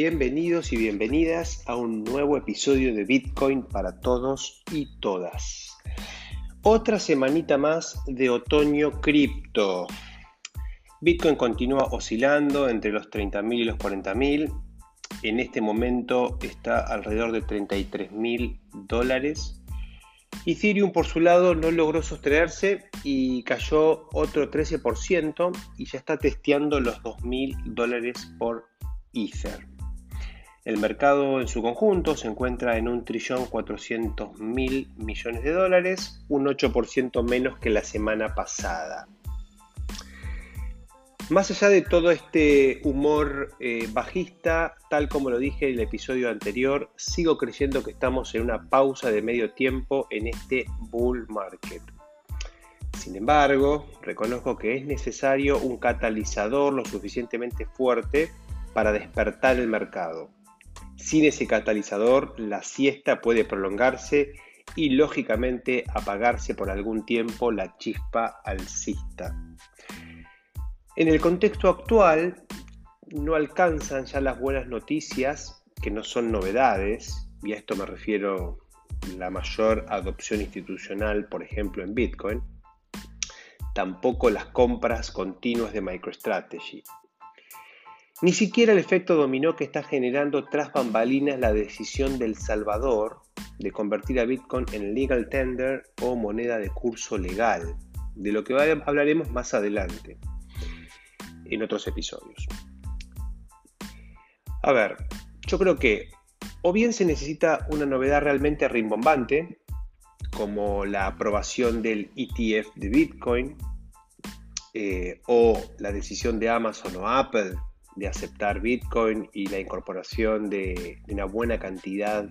Bienvenidos y bienvenidas a un nuevo episodio de Bitcoin para todos y todas. Otra semanita más de otoño cripto. Bitcoin continúa oscilando entre los 30.000 y los 40.000. En este momento está alrededor de 33.000 dólares Ethereum por su lado no logró sostenerse y cayó otro 13% y ya está testeando los 2.000 dólares por Ether. El mercado en su conjunto se encuentra en un trillón 400 mil millones de dólares, un 8% menos que la semana pasada. Más allá de todo este humor eh, bajista, tal como lo dije en el episodio anterior, sigo creyendo que estamos en una pausa de medio tiempo en este bull market. Sin embargo, reconozco que es necesario un catalizador lo suficientemente fuerte para despertar el mercado. Sin ese catalizador, la siesta puede prolongarse y lógicamente apagarse por algún tiempo la chispa alcista. En el contexto actual, no alcanzan ya las buenas noticias, que no son novedades, y a esto me refiero la mayor adopción institucional, por ejemplo, en Bitcoin, tampoco las compras continuas de MicroStrategy. Ni siquiera el efecto dominó que está generando tras bambalinas la decisión del Salvador de convertir a Bitcoin en legal tender o moneda de curso legal, de lo que hablaremos más adelante en otros episodios. A ver, yo creo que o bien se necesita una novedad realmente rimbombante, como la aprobación del ETF de Bitcoin, eh, o la decisión de Amazon o Apple de aceptar Bitcoin y la incorporación de, una buena cantidad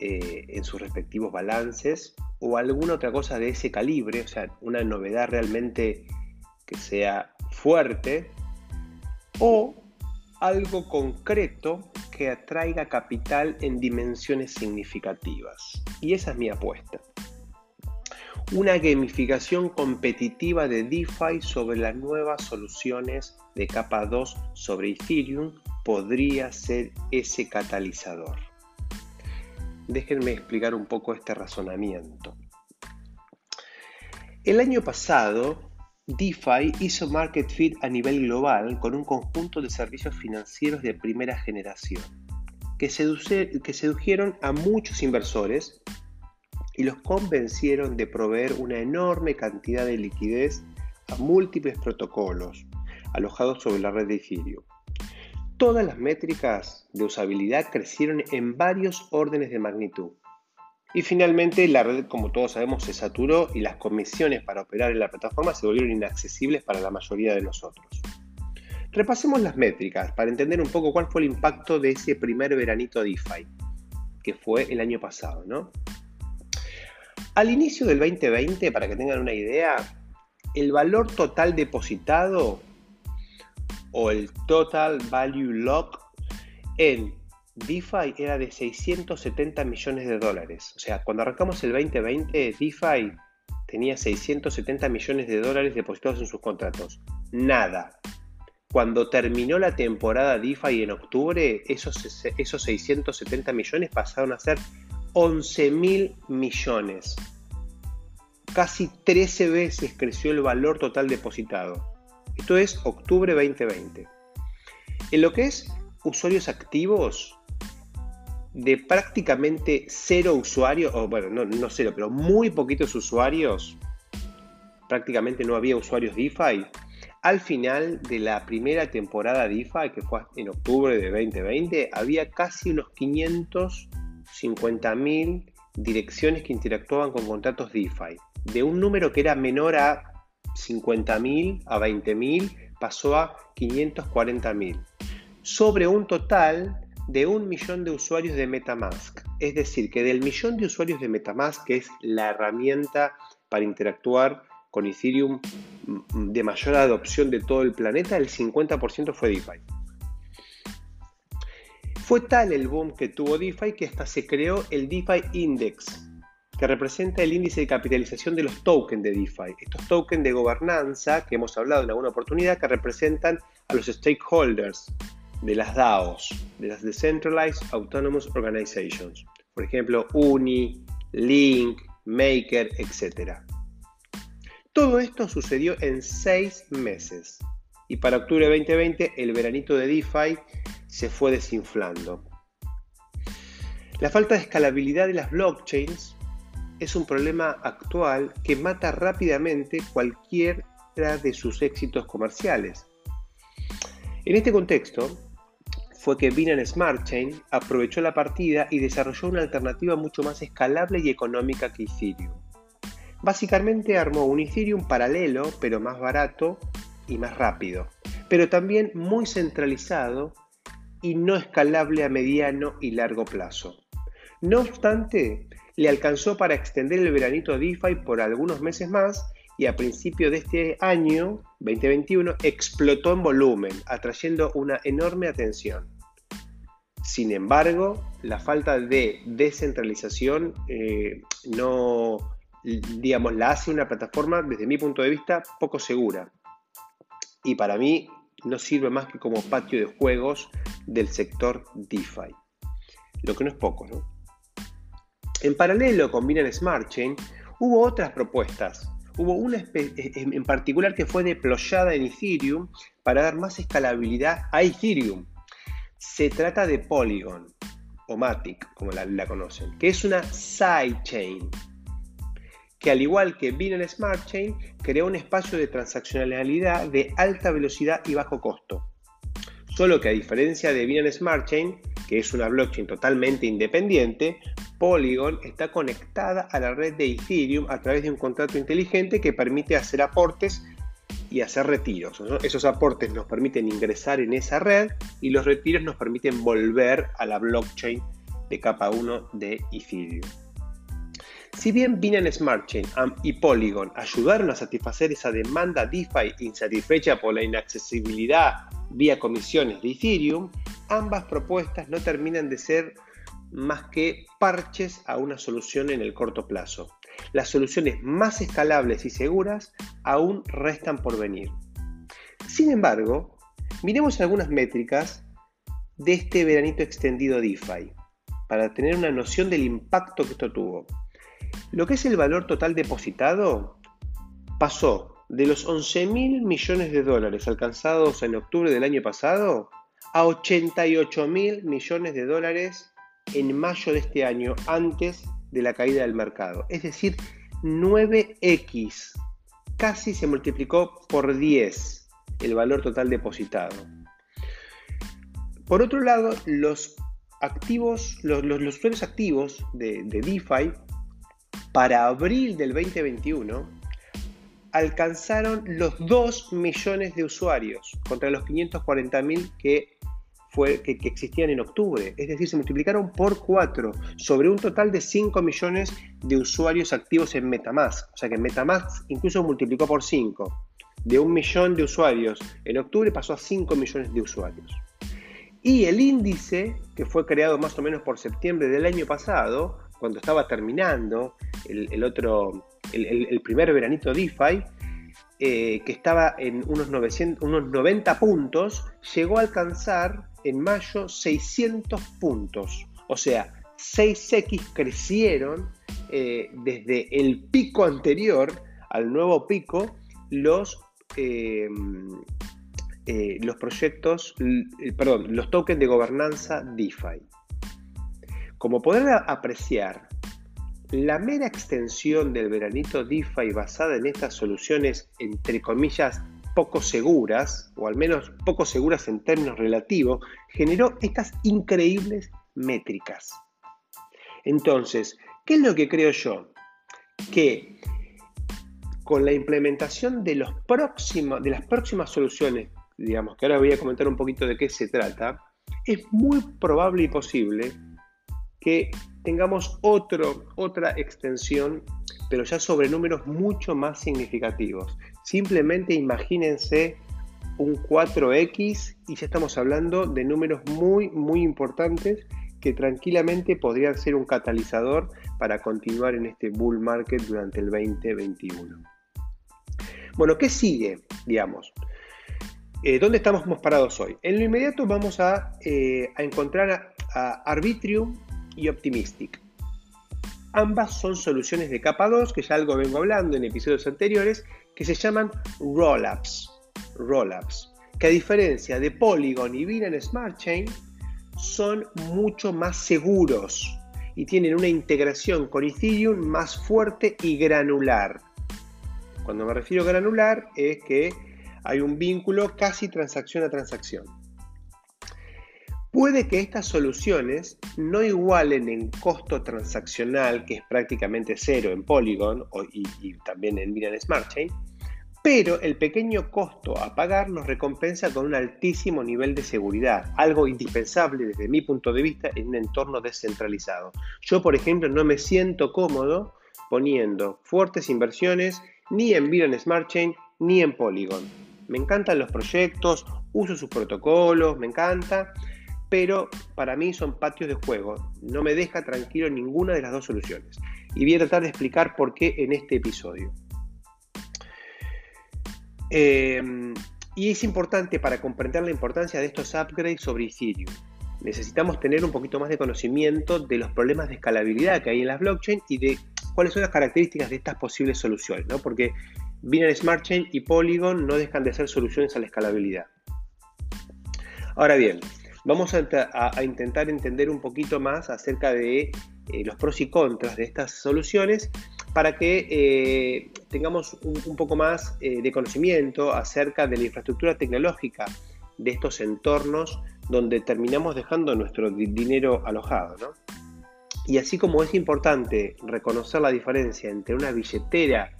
eh, en sus respectivos balances, o alguna otra cosa de ese calibre, o sea, una novedad realmente que sea fuerte o algo concreto que atraiga capital en dimensiones significativas. Y esa es mi apuesta. Una gamificación competitiva de DeFi sobre las nuevas soluciones de capa 2 sobre Ethereum podría ser ese catalizador. Déjenme explicar un poco este razonamiento. El año pasado, DeFi hizo market fit a nivel global con un conjunto de servicios financieros de primera generación que, que sedujeron a muchos inversores y los convencieron de proveer una enorme cantidad de liquidez a múltiples protocolos alojados sobre la red de Ethereum. Todas las métricas de usabilidad crecieron en varios órdenes de magnitud y finalmente la red, como todos sabemos, se saturó y las comisiones para operar en la plataforma se volvieron inaccesibles para la mayoría de nosotros. Repasemos las métricas para entender un poco cuál fue el impacto de ese primer veranito DeFi, que fue el año pasado, ¿no? Al inicio del 2020, para que tengan una idea, el valor total depositado o el Total Value Lock en DeFi era de 670 millones de dólares. O sea, cuando arrancamos el 2020, DeFi tenía 670 millones de dólares depositados en sus contratos. Nada. Cuando terminó la temporada DeFi en octubre, esos, esos 670 millones pasaron a ser 11 mil millones. Casi 13 veces creció el valor total depositado. Esto es octubre 2020. En lo que es usuarios activos, de prácticamente cero usuarios, o bueno, no, no cero, pero muy poquitos usuarios, prácticamente no había usuarios DeFi, al final de la primera temporada DeFi, que fue en octubre de 2020, había casi unos 550.000 direcciones que interactuaban con contratos DeFi. De un número que era menor a 50.000, a 20.000, pasó a 540.000. Sobre un total de un millón de usuarios de Metamask. Es decir, que del millón de usuarios de Metamask, que es la herramienta para interactuar con Ethereum de mayor adopción de todo el planeta, el 50% fue DeFi. Fue tal el boom que tuvo DeFi que hasta se creó el DeFi Index, que representa el índice de capitalización de los tokens de DeFi. Estos tokens de gobernanza que hemos hablado en alguna oportunidad que representan a los stakeholders, de las DAOs, de las Decentralized Autonomous Organizations. Por ejemplo, Uni, Link, Maker, etc. Todo esto sucedió en seis meses y para octubre de 2020 el veranito de DeFi se fue desinflando. La falta de escalabilidad de las blockchains es un problema actual que mata rápidamente cualquiera de sus éxitos comerciales. En este contexto, fue que Binance Smart Chain aprovechó la partida y desarrolló una alternativa mucho más escalable y económica que Ethereum. Básicamente armó un Ethereum paralelo, pero más barato y más rápido, pero también muy centralizado y no escalable a mediano y largo plazo. No obstante, le alcanzó para extender el veranito DeFi por algunos meses más y a principio de este año, 2021, explotó en volumen, atrayendo una enorme atención. Sin embargo, la falta de descentralización eh, no, digamos, la hace una plataforma, desde mi punto de vista, poco segura. Y para mí no sirve más que como patio de juegos del sector DeFi. Lo que no es poco, ¿no? En paralelo con Binance Smart Chain, hubo otras propuestas. Hubo una en particular que fue deployada en Ethereum para dar más escalabilidad a Ethereum. Se trata de Polygon, o Matic, como la, la conocen, que es una sidechain, que al igual que Binance Smart Chain, creó un espacio de transaccionalidad de alta velocidad y bajo costo. Solo que a diferencia de Binance Smart Chain, que es una blockchain totalmente independiente, Polygon está conectada a la red de Ethereum a través de un contrato inteligente que permite hacer aportes y hacer retiros. Esos aportes nos permiten ingresar en esa red y los retiros nos permiten volver a la blockchain de capa 1 de Ethereum. Si bien Binance Smart Chain y Polygon ayudaron a satisfacer esa demanda DeFi insatisfecha por la inaccesibilidad vía comisiones de Ethereum, ambas propuestas no terminan de ser más que parches a una solución en el corto plazo. Las soluciones más escalables y seguras aún restan por venir. Sin embargo, miremos algunas métricas de este veranito extendido DeFi para tener una noción del impacto que esto tuvo. Lo que es el valor total depositado pasó de los 11 mil millones de dólares alcanzados en octubre del año pasado a 88 mil millones de dólares en mayo de este año, antes de la caída del mercado. Es decir, 9x. Casi se multiplicó por 10 el valor total depositado. Por otro lado, los activos, los, usuarios activos de DeFi para abril del 2021 alcanzaron los 2 millones de usuarios contra los 540 mil que fue, que, existían en octubre. Es decir, se multiplicaron por 4 sobre un total de 5 millones de usuarios activos en Metamask. O sea que Metamask incluso multiplicó por 5. De un millón de usuarios en octubre pasó a 5 millones de usuarios. Y el índice, que fue creado más o menos por septiembre del año pasado, cuando estaba terminando el, otro, el, primer veranito DeFi, eh, que estaba en unos, 900, unos 90 puntos, llegó a alcanzar en mayo 600 puntos. O sea, 6X crecieron eh, desde el pico anterior al nuevo pico los, em, eh, los proyectos, perdón, los tokens de gobernanza DeFi. Como podrán apreciar, la mera extensión del veranito DeFi basada en estas soluciones, entre comillas, poco seguras, o al menos poco seguras en términos relativos, generó estas increíbles métricas. Entonces, ¿qué es lo que creo yo? Que con la implementación de, los de las próximas soluciones, digamos que ahora voy a comentar un poquito de qué se trata, es muy probable y posible que tengamos otro, otra extensión, pero ya sobre números mucho más significativos. Simplemente imagínense un 4X y ya estamos hablando de números muy, muy importantes que tranquilamente podrían ser un catalizador para continuar en este bull market durante el 2021. Bueno, ¿qué sigue? Digamos. eh, ¿dónde estamos parados hoy? En lo inmediato vamos a, eh, encontrar a, Arbitrium y Optimistic. Ambas son soluciones de capa 2, que ya algo vengo hablando en episodios anteriores, que se llaman rollups. Rollups, que a diferencia de Polygon y Binance Smart Chain, son mucho más seguros y tienen una integración con Ethereum más fuerte y granular. Cuando me refiero a granular es que hay un vínculo casi transacción a transacción. Puede que estas soluciones no igualen en costo transaccional, que es prácticamente cero en Polygon y, también en Binance Smart Chain, pero el pequeño costo a pagar nos recompensa con un altísimo nivel de seguridad, algo indispensable desde mi punto de vista en un entorno descentralizado. Yo, por ejemplo, no me siento cómodo poniendo fuertes inversiones ni en Binance Smart Chain ni en Polygon. Me encantan los proyectos, uso sus protocolos, me encanta, pero para mí son patios de juego. No me deja tranquilo ninguna de las dos soluciones. Y voy a tratar de explicar por qué en este episodio. Em, y es importante para comprender la importancia de estos upgrades sobre Ethereum. Necesitamos tener un poquito más de conocimiento de los problemas de escalabilidad que hay en las blockchain y de cuáles son las características de estas posibles soluciones, ¿no? Porque Binance Smart Chain y Polygon no dejan de ser soluciones a la escalabilidad. Ahora bien, vamos a, intentar entender un poquito más acerca de eh, los pros y contras de estas soluciones para que eh, tengamos un, poco más eh, de conocimiento acerca de la infraestructura tecnológica de estos entornos donde terminamos dejando nuestro dinero alojado. Y así como es importante reconocer la diferencia entre una billetera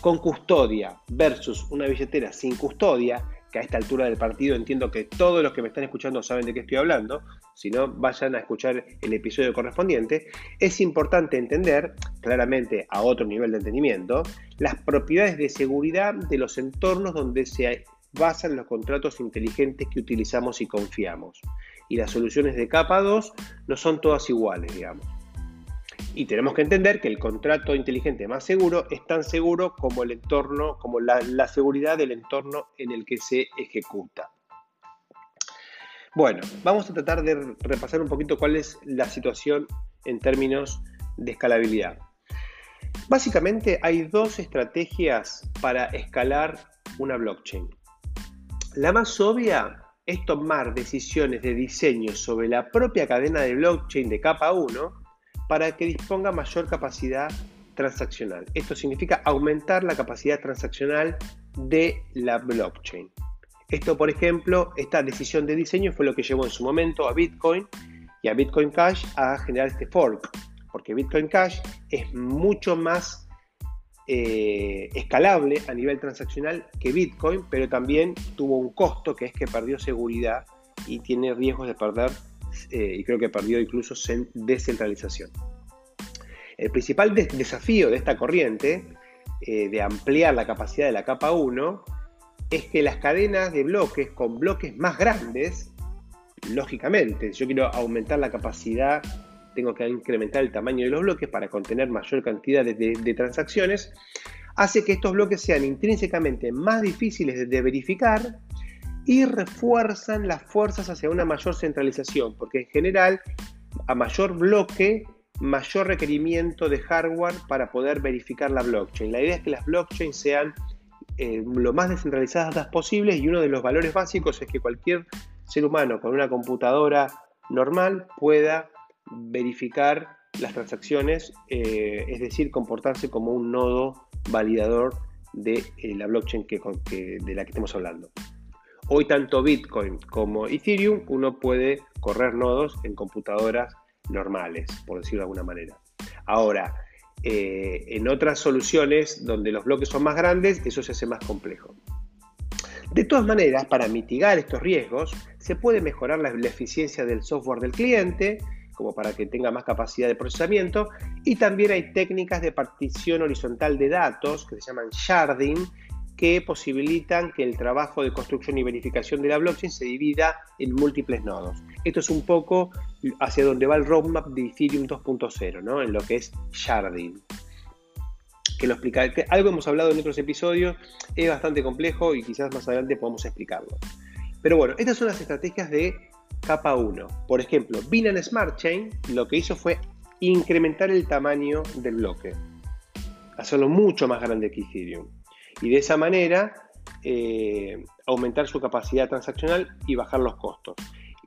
con custodia versus una billetera sin custodia, que a esta altura del partido entiendo que todos los que me están escuchando saben de qué estoy hablando, si no vayan a escuchar el episodio correspondiente, es importante entender, claramente a otro nivel de entendimiento, las propiedades de seguridad de los entornos donde se basan los contratos inteligentes que utilizamos y confiamos. Y las soluciones de capa 2 no son todas iguales, digamos. Y tenemos que entender que el contrato inteligente más seguro es tan seguro como el entorno, como la, seguridad del entorno en el que se ejecuta. Bueno, vamos a tratar de repasar un poquito cuál es la situación en términos de escalabilidad. Básicamente hay dos estrategias para escalar una blockchain. La más obvia es tomar decisiones de diseño sobre la propia cadena de blockchain de capa 1 para que disponga mayor capacidad transaccional. Esto significa aumentar la capacidad transaccional de la blockchain. Esto, por ejemplo, esta decisión de diseño fue lo que llevó en su momento a Bitcoin y a Bitcoin Cash a generar este fork, porque Bitcoin Cash es mucho más eh, escalable a nivel transaccional que Bitcoin, pero también tuvo un costo que es que perdió seguridad y tiene riesgos de perder eh, y creo que perdió incluso descentralización. El principal desafío de esta corriente, eh, de ampliar la capacidad de la capa 1, es que las cadenas de bloques con bloques más grandes, lógicamente, si yo quiero aumentar la capacidad, tengo que incrementar el tamaño de los bloques para contener mayor cantidad de transacciones, hace que estos bloques sean intrínsecamente más difíciles de verificar y refuerzan las fuerzas hacia una mayor centralización, porque en general, a mayor bloque, mayor requerimiento de hardware para poder verificar la blockchain. La idea es que las blockchains sean eh, lo más descentralizadas posibles y uno de los valores básicos es que cualquier ser humano con una computadora normal pueda verificar las transacciones, eh, es decir, comportarse como un nodo validador de eh, la blockchain de la que estemos hablando. Hoy tanto Bitcoin como Ethereum uno puede correr nodos en computadoras normales, por decirlo de alguna manera. Ahora, eh, en otras soluciones donde los bloques son más grandes, eso se hace más complejo. De todas maneras, para mitigar estos riesgos, se puede mejorar la, la, eficiencia del software del cliente, como para que tenga más capacidad de procesamiento, y también hay técnicas de partición horizontal de datos que se llaman sharding, que posibilitan que el trabajo de construcción y verificación de la blockchain se divida en múltiples nodos. Esto es un poco hacia donde va el roadmap de Ethereum 2.0, ¿no? en lo que es sharding. Que lo explica, que algo hemos hablado en otros episodios, es bastante complejo y quizás más adelante podamos explicarlo. Pero bueno, estas son las estrategias de capa 1. Por ejemplo, Binance Smart Chain lo que hizo fue incrementar el tamaño del bloque, hacerlo mucho más grande que Ethereum. Y de esa manera eh, aumentar su capacidad transaccional y bajar los costos.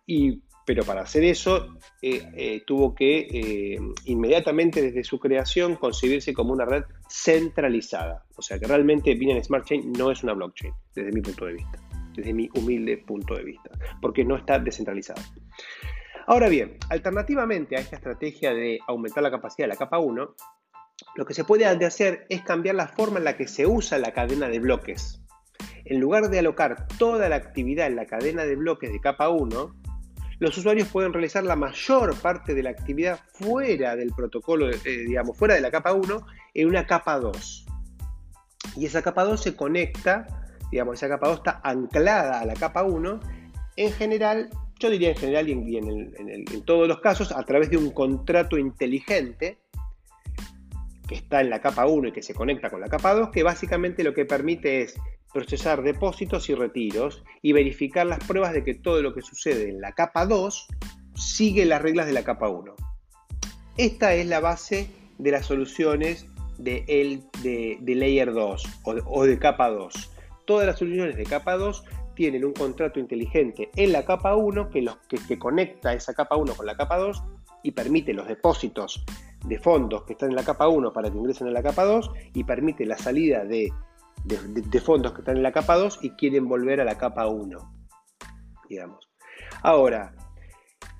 Y, pero para hacer eso eh, eh, tuvo que inmediatamente desde su creación concebirse como una red centralizada. O sea que realmente Binance Smart Chain no es una blockchain, desde mi punto de vista, desde mi humilde punto de vista, porque no está descentralizada. Ahora bien, alternativamente a esta estrategia de aumentar la capacidad de la capa 1, lo que se puede hacer es cambiar la forma en la que se usa la cadena de bloques. En lugar de alocar toda la actividad en la cadena de bloques de capa 1, los usuarios pueden realizar la mayor parte de la actividad fuera del protocolo, eh, digamos, fuera de la capa 1, en una capa 2. Y esa capa 2 se conecta, digamos, esa capa 2 está anclada a la capa 1, en general, yo diría en general y en todos los casos, a través de un contrato inteligente que está en la capa 1 y que se conecta con la capa 2, que básicamente lo que permite es procesar depósitos y retiros y verificar las pruebas de que todo lo que sucede en la capa 2 sigue las reglas de la capa 1. Esta es la base de las soluciones de, el, de, Layer 2 o de, capa 2. Todas las soluciones de capa 2 tienen un contrato inteligente en la capa 1 que, los, que, que conecta esa capa 1 con la capa 2 y permite los depósitos de fondos que están en la capa 1 para que ingresen a la capa 2 y permite la salida de, fondos que están en la capa 2 y quieren volver a la capa 1. Digamos. Ahora,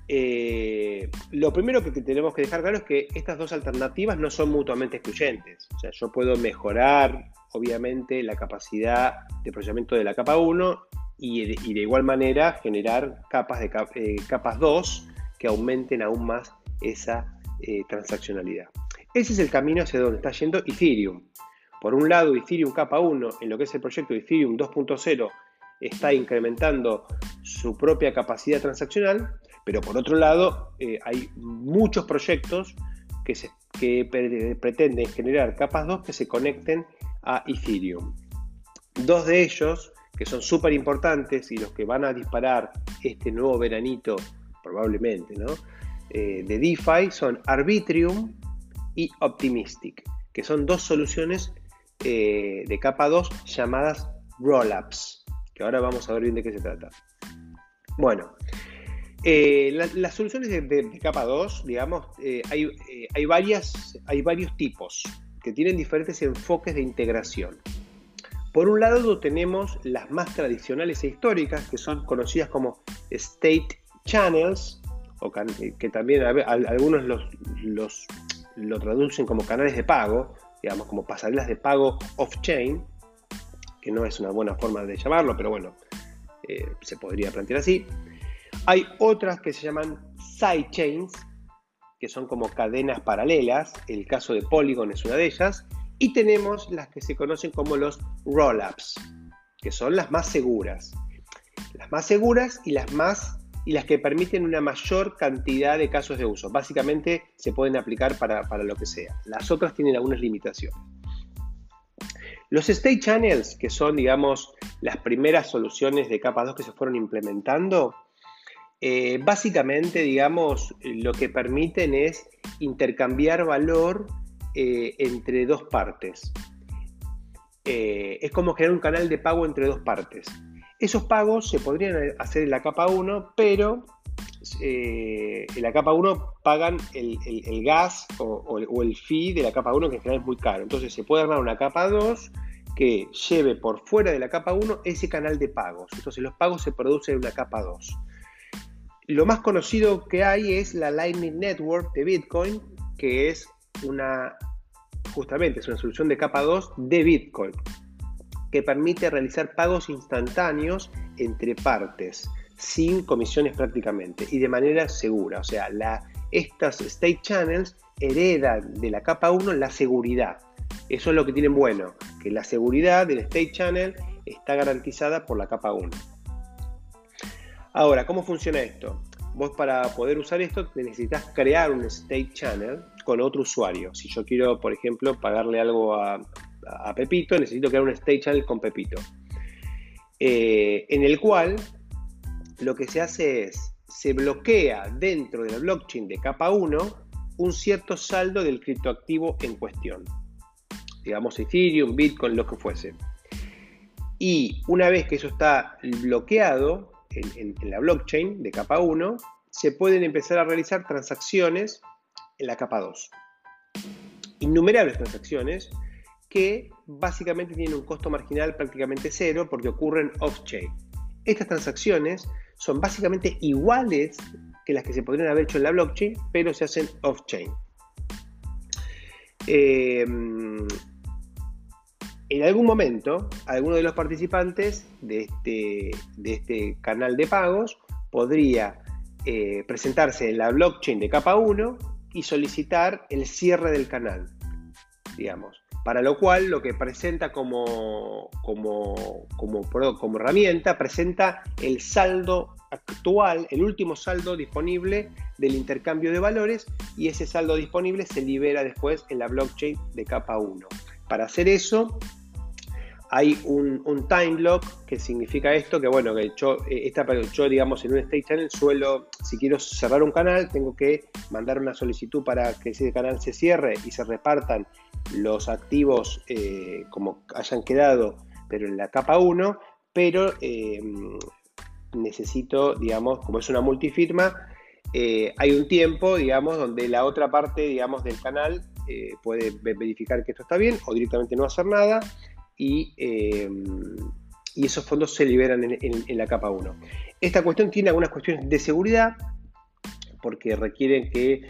eh, lo primero que tenemos que dejar claro es que estas dos alternativas no son mutuamente excluyentes. O sea, yo puedo mejorar, obviamente, la capacidad de procesamiento de la capa 1 y de, igual manera generar capas, de, eh, capas 2 que aumenten aún más esa eh, transaccionalidad. Ese es el camino hacia donde está yendo Ethereum. Por un lado, Ethereum capa 1, en lo que es el proyecto Ethereum 2.0, está incrementando su propia capacidad transaccional, pero por otro lado, eh, hay muchos proyectos que, se, que pretenden generar capas 2 que se conecten a Ethereum. Dos de ellos, que son súper importantes y los que van a disparar este nuevo veranito, probablemente, ¿no? Eh, de DeFi son Arbitrium y Optimistic, que son dos soluciones eh, de capa 2 llamadas Rollups, que ahora vamos a ver bien de qué se trata. Bueno, eh, las soluciones de, capa 2, digamos, hay, hay, varias, hay varios tipos que tienen diferentes enfoques de integración. Por un lado tenemos las más tradicionales e históricas, que son conocidas como State Channels, eh, que también algunos los, lo traducen como canales de pago, digamos, como pasarelas de pago off-chain, que no es una buena forma de llamarlo, pero bueno, eh, se podría plantear así. Hay otras que se llaman sidechains, que son como cadenas paralelas, el caso de Polygon es una de ellas, y tenemos las que se conocen como los rollups, que son las más seguras. Las más seguras y las más y las que permiten una mayor cantidad de casos de uso. Básicamente se pueden aplicar para, lo que sea. Las otras tienen algunas limitaciones. Los state channels, que son, digamos, las primeras soluciones de capa 2 que se fueron implementando, eh, básicamente, digamos, lo que permiten es intercambiar valor eh, entre dos partes. Eh, es como crear un canal de pago entre dos partes. Esos pagos se podrían hacer en la capa 1, pero eh, en la capa 1 pagan el, gas o, el fee de la capa 1, que en general es muy caro. Entonces se puede armar una capa 2 que lleve por fuera de la capa 1 ese canal de pagos. Entonces los pagos se producen en una capa 2. Lo más conocido que hay es la Lightning Network de Bitcoin, que es una, justamente, es una solución de capa 2 de Bitcoin que permite realizar pagos instantáneos entre partes, sin comisiones prácticamente y de manera segura. O sea, estas state channels heredan de la capa 1 la seguridad. Eso es lo que tienen bueno, que la seguridad del state channel está garantizada por la capa 1. Ahora, ¿cómo funciona esto? Vos para poder usar esto necesitas crear un state channel con otro usuario. Si yo quiero, por ejemplo, pagarle algo a, a Pepito, necesito crear un state channel con Pepito. Eh, en el cual lo que se hace es, se bloquea dentro de la blockchain de capa 1 un cierto saldo del criptoactivo en cuestión. Digamos Ethereum, Bitcoin, lo que fuese. Y una vez que eso está bloqueado en, la blockchain de capa 1, se pueden empezar a realizar transacciones en la capa 2. Innumerables transacciones que básicamente tienen un costo marginal prácticamente cero porque ocurren off-chain. Estas transacciones son básicamente iguales que las que se podrían haber hecho en la blockchain, pero se hacen off-chain. Eh, en algún momento, alguno de los participantes de este, de este canal de pagos podría eh, presentarse en la blockchain de capa 1 y solicitar el cierre del canal, digamos. Para lo cual lo que presenta como, como, como, como herramienta, presenta el saldo actual, el último saldo disponible del intercambio de valores y ese saldo disponible se libera después en la blockchain de capa 1. Para hacer eso hay un, time lock que significa esto, que bueno, que yo, eh, esta, yo digamos en un state channel suelo, si quiero cerrar un canal, tengo que mandar una solicitud para que ese canal se cierre y se repartan los activos eh, como hayan quedado, pero en la capa 1, pero eh, necesito, digamos, como es una multifirma, hay un tiempo, digamos, donde la otra parte, digamos, del canal puede verificar que esto está bien o directamente no hacer nada eh, y, esos fondos se liberan en, la capa 1. Esta cuestión tiene algunas cuestiones de seguridad, porque requieren que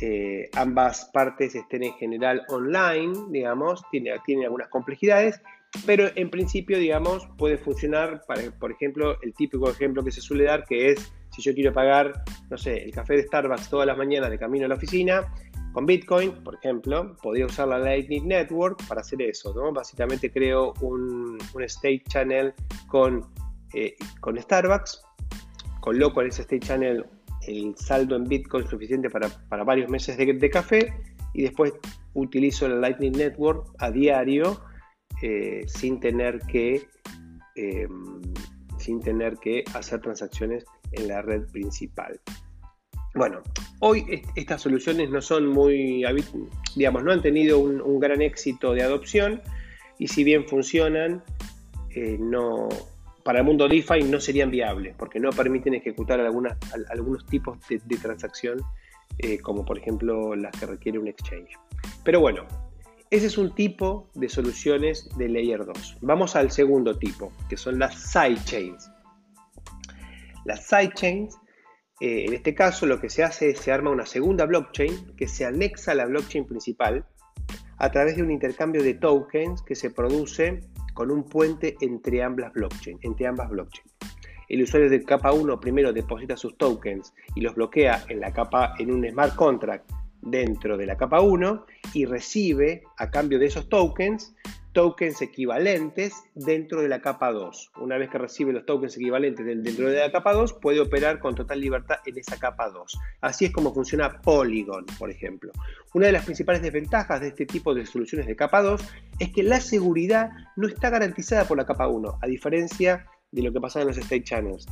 eh, ambas partes estén en general online, digamos, tiene, tiene algunas complejidades, pero en principio, digamos, puede funcionar, para, por ejemplo, el típico ejemplo que se suele dar, que es si yo quiero pagar, no sé, el café de Starbucks todas las mañanas de camino a la oficina, con Bitcoin, por ejemplo, podría usar la Lightning Network para hacer eso, ¿no? Básicamente creo un, state channel con, eh, con Starbucks, coloco en ese state channel el saldo en Bitcoin suficiente para, varios meses de, café y después utilizo la Lightning Network a diario eh, sin tener que eh, sin tener que hacer transacciones en la red principal. Bueno, hoy estas soluciones no son muy, digamos, no han tenido un, gran éxito de adopción y si bien funcionan, eh, no, para el mundo DeFi no serían viables porque no permiten ejecutar algunos tipos de, transacción eh, como por ejemplo las que requiere un exchange. Pero bueno, ese es un tipo de soluciones de Layer 2. Vamos al segundo tipo, que son las sidechains. Las sidechains eh, en este caso lo que se hace es se arma una segunda blockchain que se anexa a la blockchain principal a través de un intercambio de tokens que se produce con un puente entre ambas blockchains. Entre ambas blockchain. El usuario de capa 1 primero deposita sus tokens y los bloquea en, la capa, en un smart contract dentro de la capa 1 y recibe a cambio de esos tokens tokens equivalentes dentro de la capa 2. Una vez que recibe los tokens equivalentes dentro de la capa 2, puede operar con total libertad en esa capa 2. Así es como funciona Polygon, por ejemplo. Una de las principales desventajas de este tipo de soluciones de capa 2 es que la seguridad no está garantizada por la capa 1, a diferencia de lo que pasa en los state channels,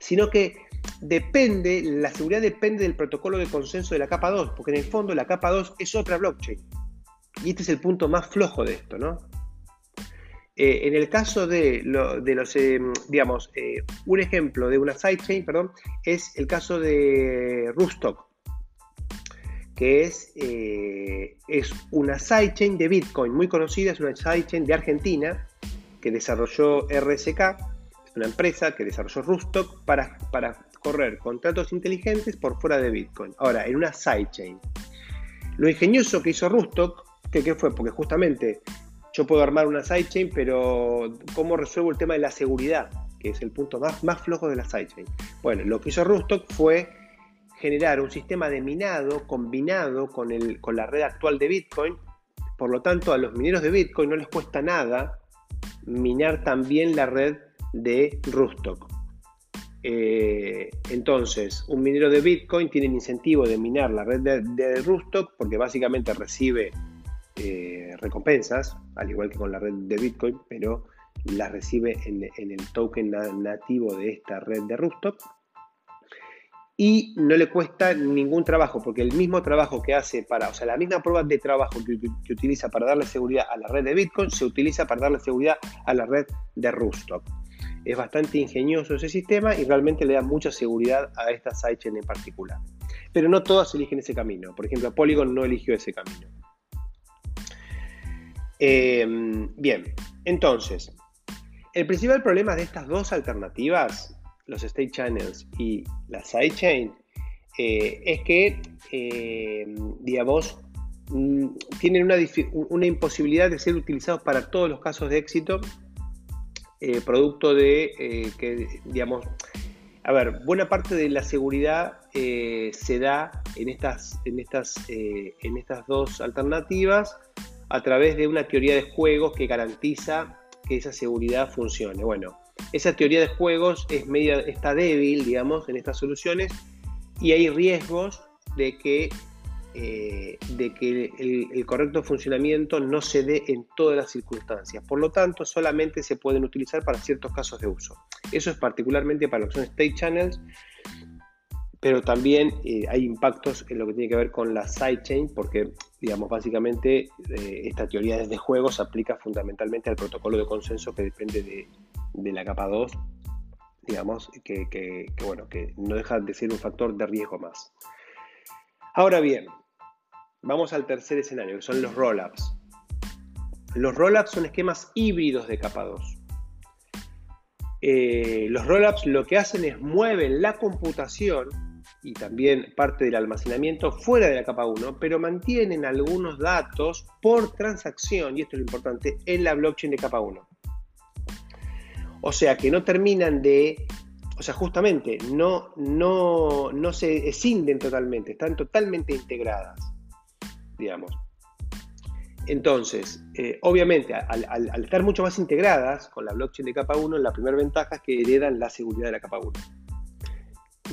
sino que depende, la seguridad depende del protocolo de consenso de la capa 2, porque en el fondo la capa 2 es otra blockchain. Y este es el punto más flojo de esto, ¿no? Eh, en el caso de, los, eh, digamos, eh, un ejemplo de una sidechain, perdón, es el caso de Rustock, que es, es una sidechain de Bitcoin muy conocida, es una sidechain de Argentina que desarrolló RSK, es una empresa que desarrolló Rustock para, para correr contratos inteligentes por fuera de Bitcoin. Ahora, en una sidechain. Lo ingenioso que hizo Rustock ¿Qué, fue? Porque justamente yo puedo armar una sidechain, pero ¿cómo resuelvo el tema de la seguridad? Que es el punto más, más flojo de la sidechain. Bueno, lo que hizo Rustock fue generar un sistema de minado combinado con, el, con la red actual de Bitcoin. Por lo tanto, a los mineros de Bitcoin no les cuesta nada minar también la red de Rustock. Eh, entonces, un minero de Bitcoin tiene el incentivo de minar la red de, de Rustock porque básicamente recibe eh, recompensas, al igual que con la red de Bitcoin, pero las recibe en, el token nativo de esta red de rooftop y no le cuesta ningún trabajo, porque el mismo trabajo que hace para, o sea, la misma prueba de trabajo que, utiliza para darle seguridad a la red de Bitcoin, se utiliza para darle seguridad a la red de Rooftop. Es bastante ingenioso ese sistema y realmente le da mucha seguridad a esta sidechain en particular. Pero no todas eligen ese camino. Por ejemplo, Polygon no eligió ese camino. Em, bien, entonces, el principal problema de estas dos alternativas, los state channels y la sidechain, eh, es que, em, digamos, mm, tienen una, una, imposibilidad de ser utilizados para todos los casos de éxito eh, producto de eh, que, digamos, a ver, buena parte de la seguridad eh, se da en estas, en, estas, en estas dos alternativas a través de una teoría de juegos que garantiza que esa seguridad funcione. Bueno, esa teoría de juegos es media, está débil, digamos, en estas soluciones y hay riesgos de que eh, de que el, correcto funcionamiento no se dé en todas las circunstancias. Por lo tanto, solamente se pueden utilizar para ciertos casos de uso. Eso es particularmente para lo que son state channels, pero también eh, hay impactos en lo que tiene que ver con la sidechain, porque, digamos, básicamente eh, esta teoría desde juego se aplica fundamentalmente al protocolo de consenso que depende de, la capa 2, digamos, que, bueno, que no deja de ser un factor de riesgo más. Ahora bien, Vamos al tercer escenario, que son los rollups. Los rollups son esquemas híbridos de capa 2. Eh, los rollups lo que hacen es mueven la computación y también parte del almacenamiento fuera de la capa 1, pero mantienen algunos datos por transacción, y esto es lo importante, en la blockchain de capa 1. O sea que no terminan de, o sea, justamente no, no, no se escinden totalmente, están totalmente integradas digamos. Entonces, eh, obviamente, al, estar mucho más integradas con la blockchain de capa 1, la primera ventaja es que heredan la seguridad de la capa 1.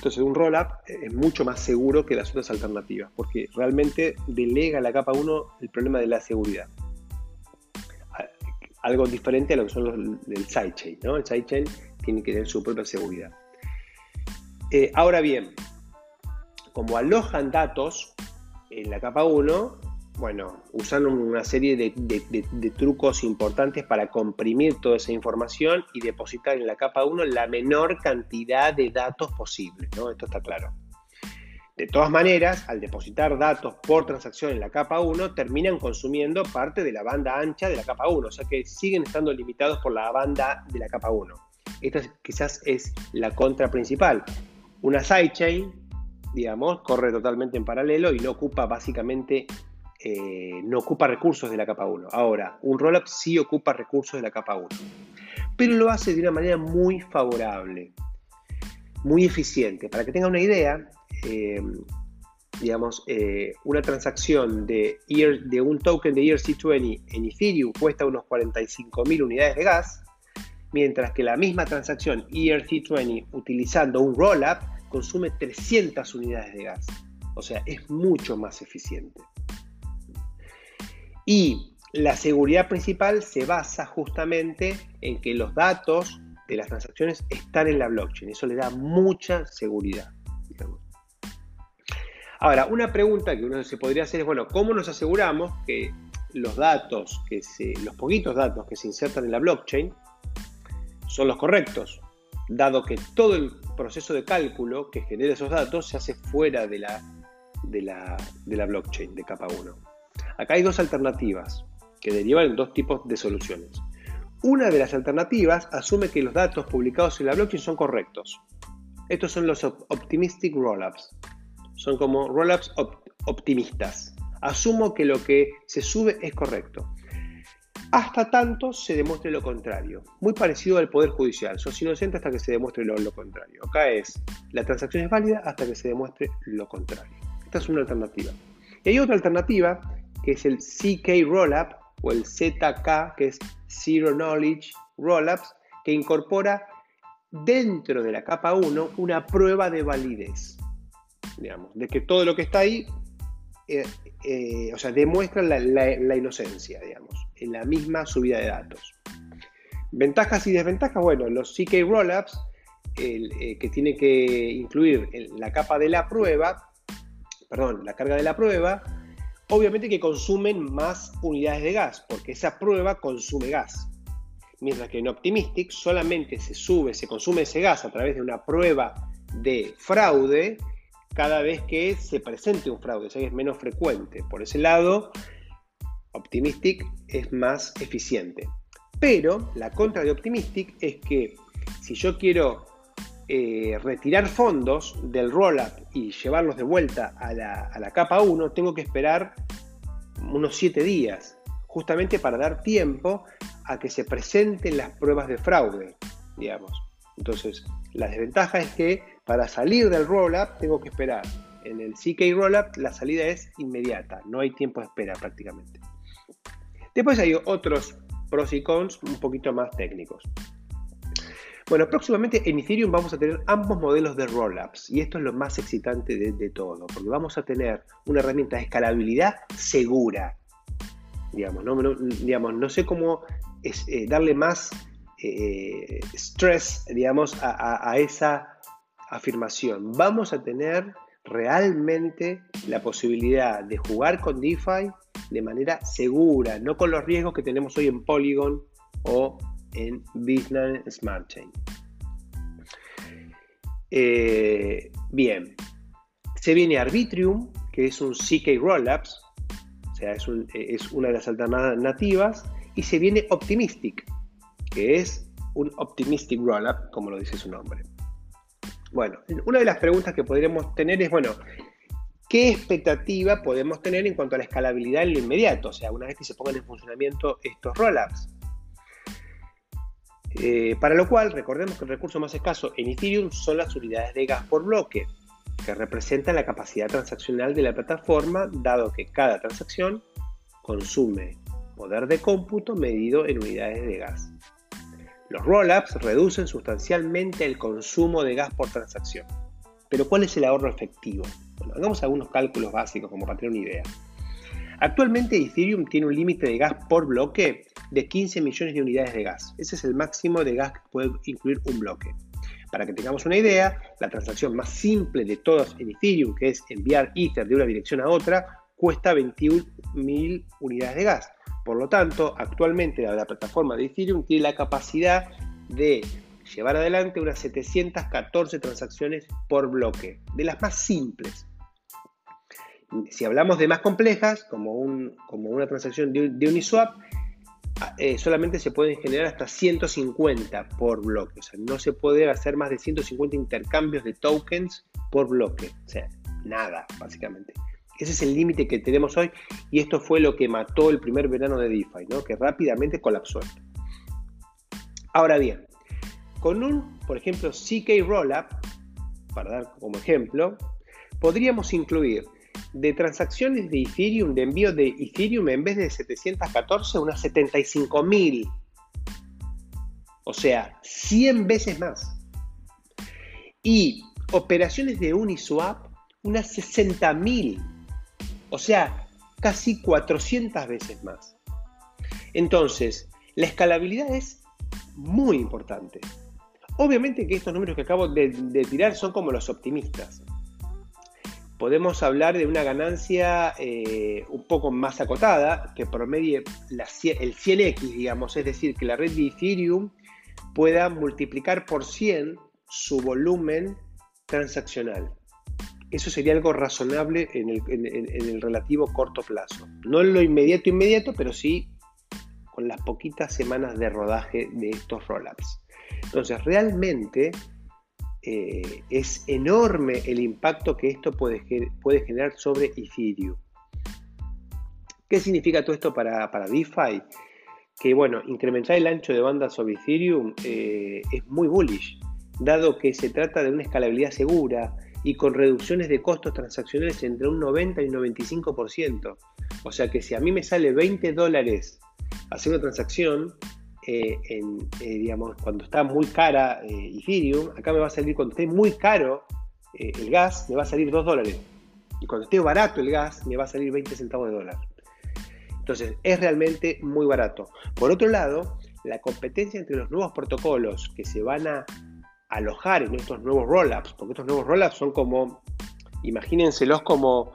Entonces, un rollup es mucho más seguro que las otras alternativas, porque realmente delega a la capa 1 el problema de la seguridad. Algo diferente a lo que son los del sidechain, ¿no? El sidechain tiene que tener su propia seguridad. Eh, ahora bien, como alojan datos, en la capa 1, bueno, usando una serie de, trucos importantes para comprimir toda esa información y depositar en la capa 1 la menor cantidad de datos posible, ¿no? Esto está claro. De todas maneras, al depositar datos por transacción en la capa 1, terminan consumiendo parte de la banda ancha de la capa 1, o sea que siguen estando limitados por la banda de la capa 1. Esta quizás es la contra principal. Una sidechain digamos, corre totalmente en paralelo y no ocupa básicamente, eh, no ocupa recursos de la capa 1. Ahora, un rollup sí ocupa recursos de la capa 1, pero lo hace de una manera muy favorable, muy eficiente. Para que tengan una idea, eh, digamos, eh, una transacción de, de un token de ERC20 en Ethereum cuesta unos 45.000 unidades de gas, mientras que la misma transacción ERC20 utilizando un rollup consume 300 unidades de gas. O sea, es mucho más eficiente. Y la seguridad principal se basa justamente en que los datos de las transacciones están en la blockchain. Eso le da mucha seguridad. Ahora, una pregunta que uno se podría hacer es, bueno, ¿cómo nos aseguramos que los datos, que los poquitos datos que se insertan en la blockchain son los correctos? Dado que todo el proceso de cálculo que genera esos datos se hace fuera de la, de la, de la blockchain de capa 1. Acá hay dos alternativas que derivan en dos tipos de soluciones. Una de las alternativas asume que los datos publicados en la blockchain son correctos. Estos son los optimistic rollups. Son como rollups optimistas. Asumo que lo que se sube es correcto hasta tanto se demuestre lo contrario. Muy parecido al Poder Judicial. Sos inocente hasta que se demuestre lo, contrario. Acá es, la transacción es válida hasta que se demuestre lo contrario. Esta es una alternativa. Y hay otra alternativa que es el CK Rollup o el ZK, que es Zero Knowledge Rollups, que incorpora dentro de la capa 1 una prueba de validez. Digamos, de que todo lo que está ahí, eh, eh, o sea, demuestra la, inocencia, digamos en la misma subida de datos. Ventajas y desventajas, bueno, los CK Rollups, eh, que tiene que incluir la capa de la prueba, perdón, la carga de la prueba, obviamente que consumen más unidades de gas, porque esa prueba consume gas. Mientras que en Optimistic solamente se sube, se consume ese gas a través de una prueba de fraude cada vez que se presente un fraude, o sea que es menos frecuente. Por ese lado, Optimistic es más eficiente. Pero la contra de Optimistic es que si yo quiero eh, retirar fondos del rollup y llevarlos de vuelta a la, capa 1, tengo que esperar unos 7 días, justamente para dar tiempo a que se presenten las pruebas de fraude, digamos. Entonces, la desventaja es que para salir del rollup tengo que esperar. En el CK rollup la salida es inmediata, no hay tiempo de espera prácticamente. Después hay otros pros y cons un poquito más técnicos. Bueno, próximamente en Ethereum vamos a tener ambos modelos de rollups y esto es lo más excitante de, todo, porque vamos a tener una herramienta de escalabilidad segura. Digamos, no, sé cómo eh, darle más eh, stress, digamos, a, esa afirmación. Vamos a tener realmente la posibilidad de jugar con DeFi de manera segura, no con los riesgos que tenemos hoy en Polygon o en Bitcoin Smart Chain. Eh, bien, se viene Arbitrium, que es un CK Rollups, o sea, es, es una de las alternativas, y se viene Optimistic, que es un Optimistic Rollup, como lo dice su nombre. Bueno, una de las preguntas que podríamos tener es, bueno, ¿qué expectativa podemos tener en cuanto a la escalabilidad en lo inmediato? O sea, una vez que se pongan en funcionamiento estos rollups. Eh, para lo cual, recordemos que el recurso más escaso en Ethereum son las unidades de gas por bloque, que representan la capacidad transaccional de la plataforma, dado que cada transacción consume poder de cómputo medido en unidades de gas. Los rollups reducen sustancialmente el consumo de gas por transacción. Pero ¿cuál es el ahorro efectivo? Hagamos algunos cálculos básicos como para tener una idea. Actualmente Ethereum tiene un límite de gas por bloque de 15 millones de unidades de gas. Ese es el máximo de gas que puede incluir un bloque. Para que tengamos una idea, la transacción más simple de todas en Ethereum, que es enviar Ether de una dirección a otra, cuesta 21.000 unidades de gas. Por lo tanto, actualmente la, plataforma de Ethereum tiene la capacidad de llevar adelante unas 714 transacciones por bloque, de las más simples. Si hablamos de más complejas, como, una transacción de, Uniswap, ah, eh, solamente se pueden generar hasta 150 por bloque. O sea, no se puede hacer más de 150 intercambios de tokens por bloque. O sea, nada, básicamente. Ese es el límite que tenemos hoy y esto fue lo que mató el primer verano de DeFi, ¿no? que rápidamente colapsó. Ahora bien, con un, por ejemplo, CK Rollup, para dar como ejemplo, podríamos incluir de transacciones de Ethereum, de envío de Ethereum, en vez de 714, unas 75.000. O sea, 100 veces más. Y operaciones de Uniswap, unas 60.000. O sea, casi 400 veces más. Entonces, la escalabilidad es muy importante. Obviamente que estos números que acabo de, tirar son como los optimistas. Podemos hablar de una ganancia eh, un poco más acotada, que promedie el 100x, digamos, es decir, que la red de Ethereum pueda multiplicar por 100 su volumen transaccional eso sería algo razonable en el, relativo corto plazo. No en lo inmediato, inmediato, pero sí con las poquitas semanas de rodaje de estos rollups. Entonces, realmente eh, es enorme el impacto que esto puede, generar sobre Ethereum. ¿Qué significa todo esto para, para DeFi? Que bueno, incrementar el ancho de banda sobre Ethereum eh, es muy bullish, dado que se trata de una escalabilidad segura, y con reducciones de costos transaccionales entre un 90 y un 95%. O sea que si a mí me sale 20 dólares hacer una transacción, eh, en, eh, digamos, cuando está muy cara eh, Ethereum, acá me va a salir, cuando esté muy caro el gas, me va a salir 2 dólares. Y cuando esté barato el gas, me va a salir 20 centavos de dólar. Entonces, es realmente muy barato. Por otro lado, la competencia entre los nuevos protocolos que se van a alojar en estos nuevos rollups, porque estos nuevos rollups son como, imagínenselos como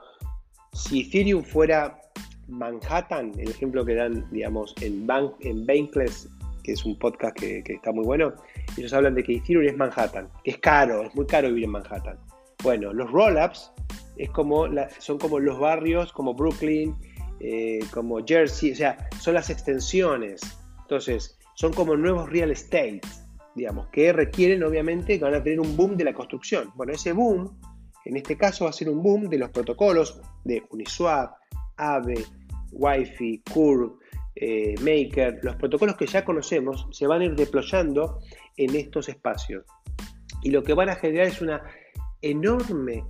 si Ethereum fuera Manhattan, el ejemplo que dan, digamos, en, Bank, en Bankless, que es un podcast que, está muy bueno, ellos hablan de que Ethereum es Manhattan, que es caro, es muy caro vivir en Manhattan. Bueno, los rollups son como los barrios como Brooklyn, eh, como Jersey, o sea, son las extensiones. Entonces, son como nuevos real estate, digamos, que requieren obviamente que van a tener un boom de la construcción. Bueno, ese boom, en este caso va a ser un boom de los protocolos de Uniswap, Aave, Wi-Fi, Curve, eh, Maker, los protocolos que ya conocemos se van a ir deployando en estos espacios. Y lo que van a generar es una enorme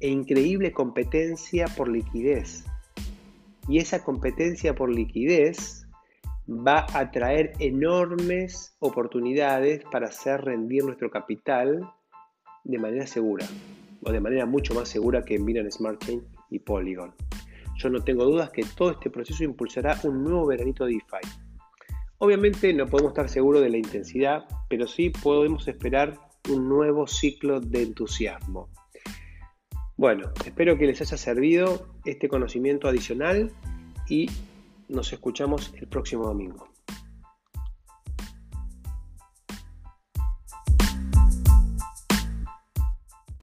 e increíble competencia por liquidez. Y esa competencia por liquidez va a traer enormes oportunidades para hacer rendir nuestro capital de manera segura, o de manera mucho más segura que en Binance Smart Chain y Polygon. Yo no tengo dudas que todo este proceso impulsará un nuevo veranito de DeFi. Obviamente no podemos estar seguros de la intensidad, pero sí podemos esperar un nuevo ciclo de entusiasmo. Bueno, espero que les haya servido este conocimiento adicional y nos escuchamos el próximo domingo.